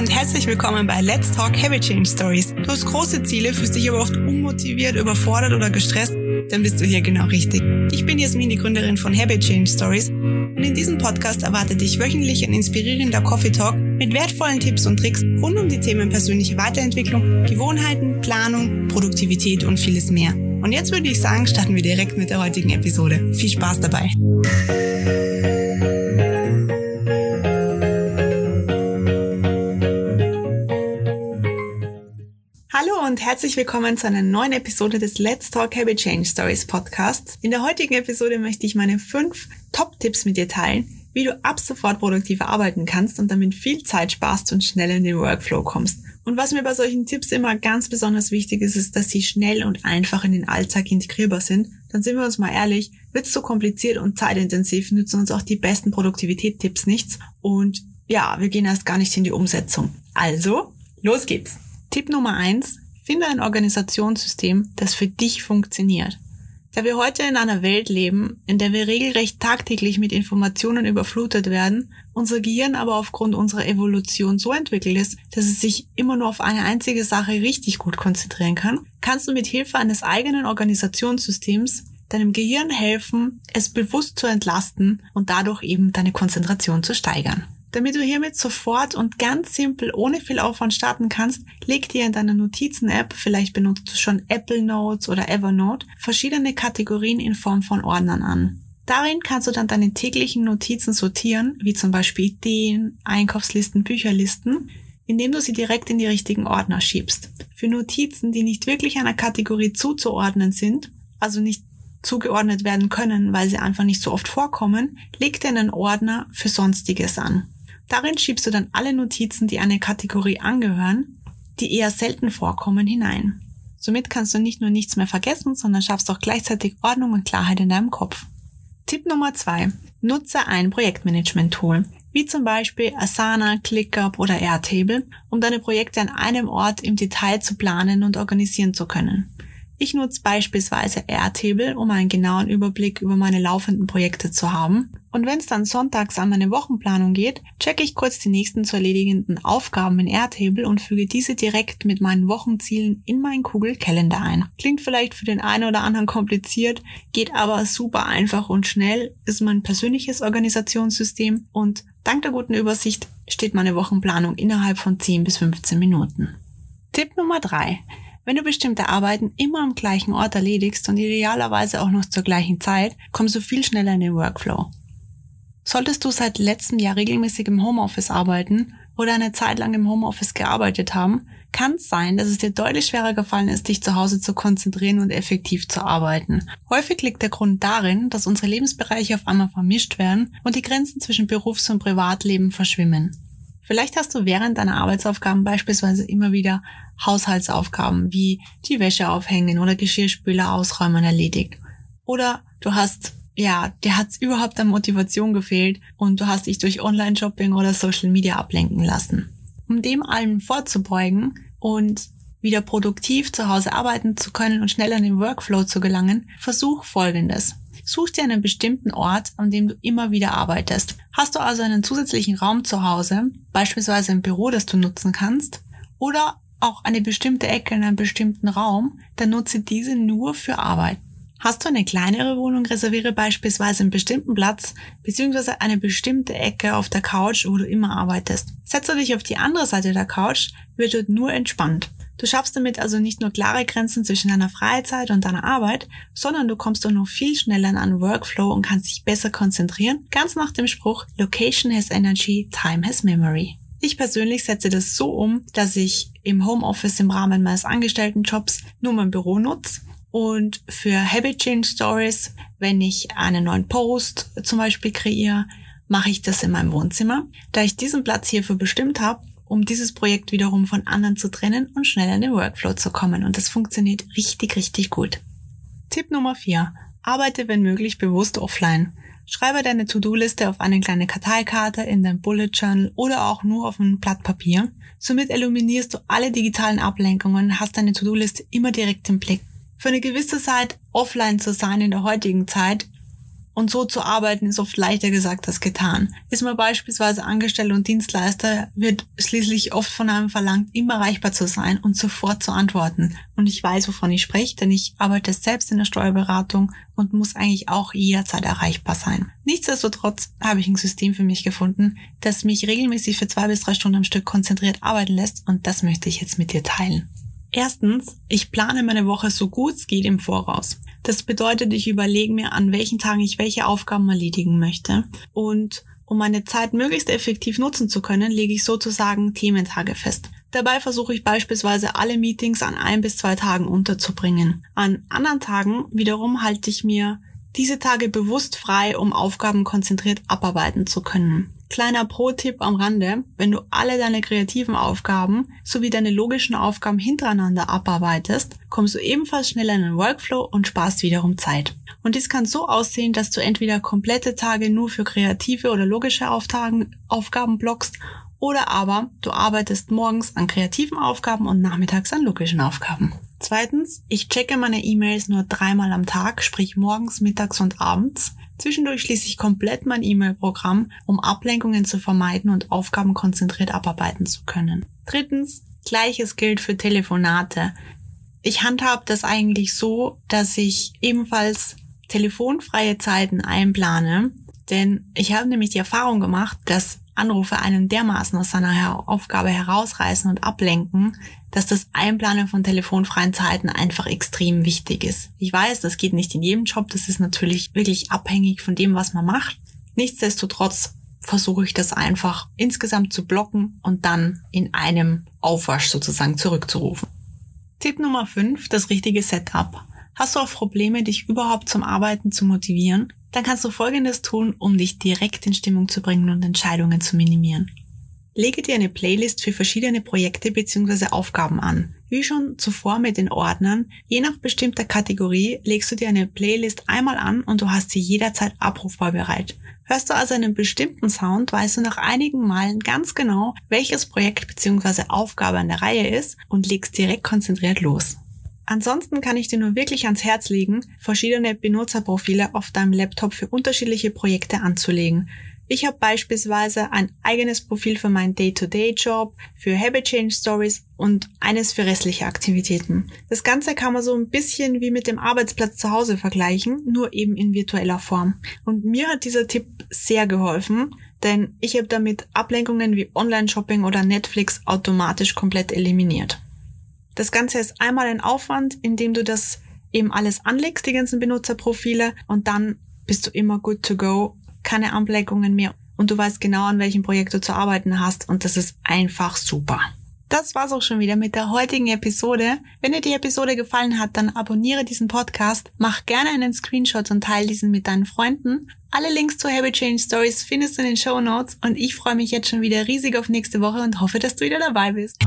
und herzlich willkommen bei Let's Talk Habit Change Stories. Du hast große Ziele, fühlst dich aber oft unmotiviert, überfordert oder gestresst, dann bist du hier genau richtig. Ich bin Jasmin, die Gründerin von Habit Change Stories und in diesem Podcast erwartet dich wöchentlich ein inspirierender Coffee Talk mit wertvollen Tipps und Tricks rund um die Themen persönliche Weiterentwicklung, Gewohnheiten, Planung, Produktivität und vieles mehr. Und jetzt würde ich sagen, starten wir direkt mit der heutigen Episode. Viel Spaß dabei! Und herzlich willkommen zu einer neuen Episode des Let's Talk Habit Change Stories Podcasts. In der heutigen Episode möchte ich meine fünf Top-Tipps mit dir teilen, wie du ab sofort produktiver arbeiten kannst und damit viel Zeit sparst und schnell in den Workflow kommst. Und was mir bei solchen Tipps immer ganz besonders wichtig ist, ist, dass sie schnell und einfach in den Alltag integrierbar sind. Dann sind wir uns mal ehrlich, wird es zu kompliziert und zeitintensiv, nützen uns auch die besten Produktivitätstipps nichts. Und ja, wir gehen erst gar nicht in die Umsetzung. Also, los geht's. Tipp Nummer eins: Finde ein Organisationssystem, das für dich funktioniert. Da wir heute in einer Welt leben, in der wir regelrecht tagtäglich mit Informationen überflutet werden, unser Gehirn aber aufgrund unserer Evolution so entwickelt ist, dass es sich immer nur auf eine einzige Sache richtig gut konzentrieren kann, kannst du mit Hilfe eines eigenen Organisationssystems deinem Gehirn helfen, es bewusst zu entlasten und dadurch eben deine Konzentration zu steigern. Damit du hiermit sofort und ganz simpel ohne viel Aufwand starten kannst, leg dir in deiner Notizen-App, vielleicht benutzt du schon Apple Notes oder Evernote, verschiedene Kategorien in Form von Ordnern an. Darin kannst du dann deine täglichen Notizen sortieren, wie zum Beispiel Ideen, Einkaufslisten, Bücherlisten, indem du sie direkt in die richtigen Ordner schiebst. Für Notizen, die nicht wirklich einer Kategorie zuzuordnen sind, also nicht zugeordnet werden können, weil sie einfach nicht so oft vorkommen, leg dir einen Ordner für Sonstiges an. Darin schiebst du dann alle Notizen, die einer Kategorie angehören, die eher selten vorkommen, hinein. Somit kannst du nicht nur nichts mehr vergessen, sondern schaffst auch gleichzeitig Ordnung und Klarheit in deinem Kopf. Tipp Nummer zwei: Nutze ein Projektmanagement-Tool, wie zum Beispiel Asana, ClickUp oder Airtable, um deine Projekte an einem Ort im Detail zu planen und organisieren zu können. Ich nutze beispielsweise Airtable, um einen genauen Überblick über meine laufenden Projekte zu haben. Und wenn es dann sonntags an meine Wochenplanung geht, checke ich kurz die nächsten zu erledigenden Aufgaben in Airtable und füge diese direkt mit meinen Wochenzielen in meinen Google Calendar ein. Klingt vielleicht für den einen oder anderen kompliziert, geht aber super einfach und schnell, ist mein persönliches Organisationssystem und dank der guten Übersicht steht meine Wochenplanung innerhalb von 10 bis 15 Minuten. Tipp Nummer drei: wenn du bestimmte Arbeiten immer am gleichen Ort erledigst und idealerweise auch noch zur gleichen Zeit, kommst du viel schneller in den Workflow. Solltest du seit letztem Jahr regelmäßig im Homeoffice arbeiten oder eine Zeit lang im Homeoffice gearbeitet haben, kann es sein, dass es dir deutlich schwerer gefallen ist, dich zu Hause zu konzentrieren und effektiv zu arbeiten. Häufig liegt der Grund darin, dass unsere Lebensbereiche auf einmal vermischt werden und die Grenzen zwischen Berufs- und Privatleben verschwimmen. Vielleicht hast du während deiner Arbeitsaufgaben beispielsweise immer wieder Haushaltsaufgaben wie die Wäsche aufhängen oder Geschirrspüler ausräumen erledigt. Oder du hast, ja, dir hat's überhaupt an Motivation gefehlt und du hast dich durch Online-Shopping oder Social Media ablenken lassen. Um dem allem vorzubeugen und wieder produktiv zu Hause arbeiten zu können und schneller in den Workflow zu gelangen, versuch Folgendes. Such dir einen bestimmten Ort, an dem du immer wieder arbeitest. Hast du also einen zusätzlichen Raum zu Hause, beispielsweise ein Büro, das du nutzen kannst, oder auch eine bestimmte Ecke in einem bestimmten Raum, dann nutze diese nur für Arbeit. Hast du eine kleinere Wohnung, reserviere beispielsweise einen bestimmten Platz bzw. eine bestimmte Ecke auf der Couch, wo du immer arbeitest. Setzt du dich auf die andere Seite der Couch, wird dort nur entspannt. Du schaffst damit also nicht nur klare Grenzen zwischen deiner Freizeit und deiner Arbeit, sondern du kommst auch noch viel schneller in einen Workflow und kannst dich besser konzentrieren, ganz nach dem Spruch Location has energy, time has memory. Ich persönlich setze das so um, dass ich im Homeoffice im Rahmen meines Angestelltenjobs nur mein Büro nutze und für Habit Change Stories, wenn ich einen neuen Post zum Beispiel kreiere, mache ich das in meinem Wohnzimmer. Da ich diesen Platz hierfür bestimmt habe, um dieses Projekt wiederum von anderen zu trennen und schneller in den Workflow zu kommen. Und das funktioniert richtig, richtig gut. Tipp Nummer 4. Arbeite, wenn möglich, bewusst offline. Schreibe deine To-Do-Liste auf eine kleine Karteikarte, in dein Bullet Journal oder auch nur auf ein Blatt Papier. Somit eliminierst du alle digitalen Ablenkungen, hast deine To-Do-Liste immer direkt im Blick. Für eine gewisse Zeit offline zu sein in der heutigen Zeit Und so zu arbeiten ist oft leichter gesagt als getan. Ist man beispielsweise Angestellter und Dienstleister, wird schließlich oft von einem verlangt, immer erreichbar zu sein und sofort zu antworten. Und ich weiß, wovon ich spreche, denn ich arbeite selbst in der Steuerberatung und muss eigentlich auch jederzeit erreichbar sein. Nichtsdestotrotz habe ich ein System für mich gefunden, das mich regelmäßig für zwei bis drei Stunden am Stück konzentriert arbeiten lässt und das möchte ich jetzt mit dir teilen. Erstens, ich plane meine Woche so gut es geht im Voraus. Das bedeutet, ich überlege mir, an welchen Tagen ich welche Aufgaben erledigen möchte. Und um meine Zeit möglichst effektiv nutzen zu können, lege ich sozusagen Thementage fest. Dabei versuche ich beispielsweise alle Meetings an ein bis zwei Tagen unterzubringen. An anderen Tagen wiederum halte ich mir diese Tage bewusst frei, um Aufgaben konzentriert abarbeiten zu können. Kleiner Pro-Tipp am Rande, wenn du alle deine kreativen Aufgaben sowie deine logischen Aufgaben hintereinander abarbeitest, kommst du ebenfalls schneller in den Workflow und sparst wiederum Zeit. Und dies kann so aussehen, dass du entweder komplette Tage nur für kreative oder logische Aufgaben blockst oder aber du arbeitest morgens an kreativen Aufgaben und nachmittags an logischen Aufgaben. Zweitens, ich checke meine E-Mails nur dreimal am Tag, sprich morgens, mittags und abends. Zwischendurch schließe ich komplett mein E-Mail-Programm, um Ablenkungen zu vermeiden und Aufgaben konzentriert abarbeiten zu können. Drittens, gleiches gilt für Telefonate. Ich handhabe das eigentlich so, dass ich ebenfalls telefonfreie Zeiten einplane, denn ich habe nämlich die Erfahrung gemacht, dass Anrufe einen dermaßen aus seiner Aufgabe herausreißen und ablenken, dass das Einplanen von telefonfreien Zeiten einfach extrem wichtig ist. Ich weiß, das geht nicht in jedem Job, das ist natürlich wirklich abhängig von dem, was man macht. Nichtsdestotrotz versuche ich das einfach insgesamt zu blocken und dann in einem Aufwasch sozusagen zurückzurufen. Tipp Nummer 5, das richtige Setup. Hast du auch Probleme, dich überhaupt zum Arbeiten zu motivieren? Dann kannst du Folgendes tun, um dich direkt in Stimmung zu bringen und Entscheidungen zu minimieren. Lege dir eine Playlist für verschiedene Projekte bzw. Aufgaben an. Wie schon zuvor mit den Ordnern, je nach bestimmter Kategorie legst du dir eine Playlist einmal an und du hast sie jederzeit abrufbar bereit. Hörst du also einen bestimmten Sound, weißt du nach einigen Malen ganz genau, welches Projekt bzw. Aufgabe an der Reihe ist und legst direkt konzentriert los. Ansonsten kann ich dir nur wirklich ans Herz legen, verschiedene Benutzerprofile auf deinem Laptop für unterschiedliche Projekte anzulegen. Ich habe beispielsweise ein eigenes Profil für meinen Day-to-Day-Job, für Habit Change Stories und eines für restliche Aktivitäten. Das Ganze kann man so ein bisschen wie mit dem Arbeitsplatz zu Hause vergleichen, nur eben in virtueller Form. Und mir hat dieser Tipp sehr geholfen, denn ich habe damit Ablenkungen wie Online-Shopping oder Netflix automatisch komplett eliminiert. Das Ganze ist einmal ein Aufwand, indem du das eben alles anlegst, die ganzen Benutzerprofile, und dann bist du immer good to go keine Ablenkungen mehr und du weißt genau, an welchem Projekt du zu arbeiten hast und das ist einfach super. Das war's auch schon wieder mit der heutigen Episode. Wenn dir die Episode gefallen hat, dann abonniere diesen Podcast, mach gerne einen Screenshot und teile diesen mit deinen Freunden. Alle Links zu Habit Change Stories findest du in den Show Notes und ich freue mich jetzt schon wieder riesig auf nächste Woche und hoffe, dass du wieder dabei bist.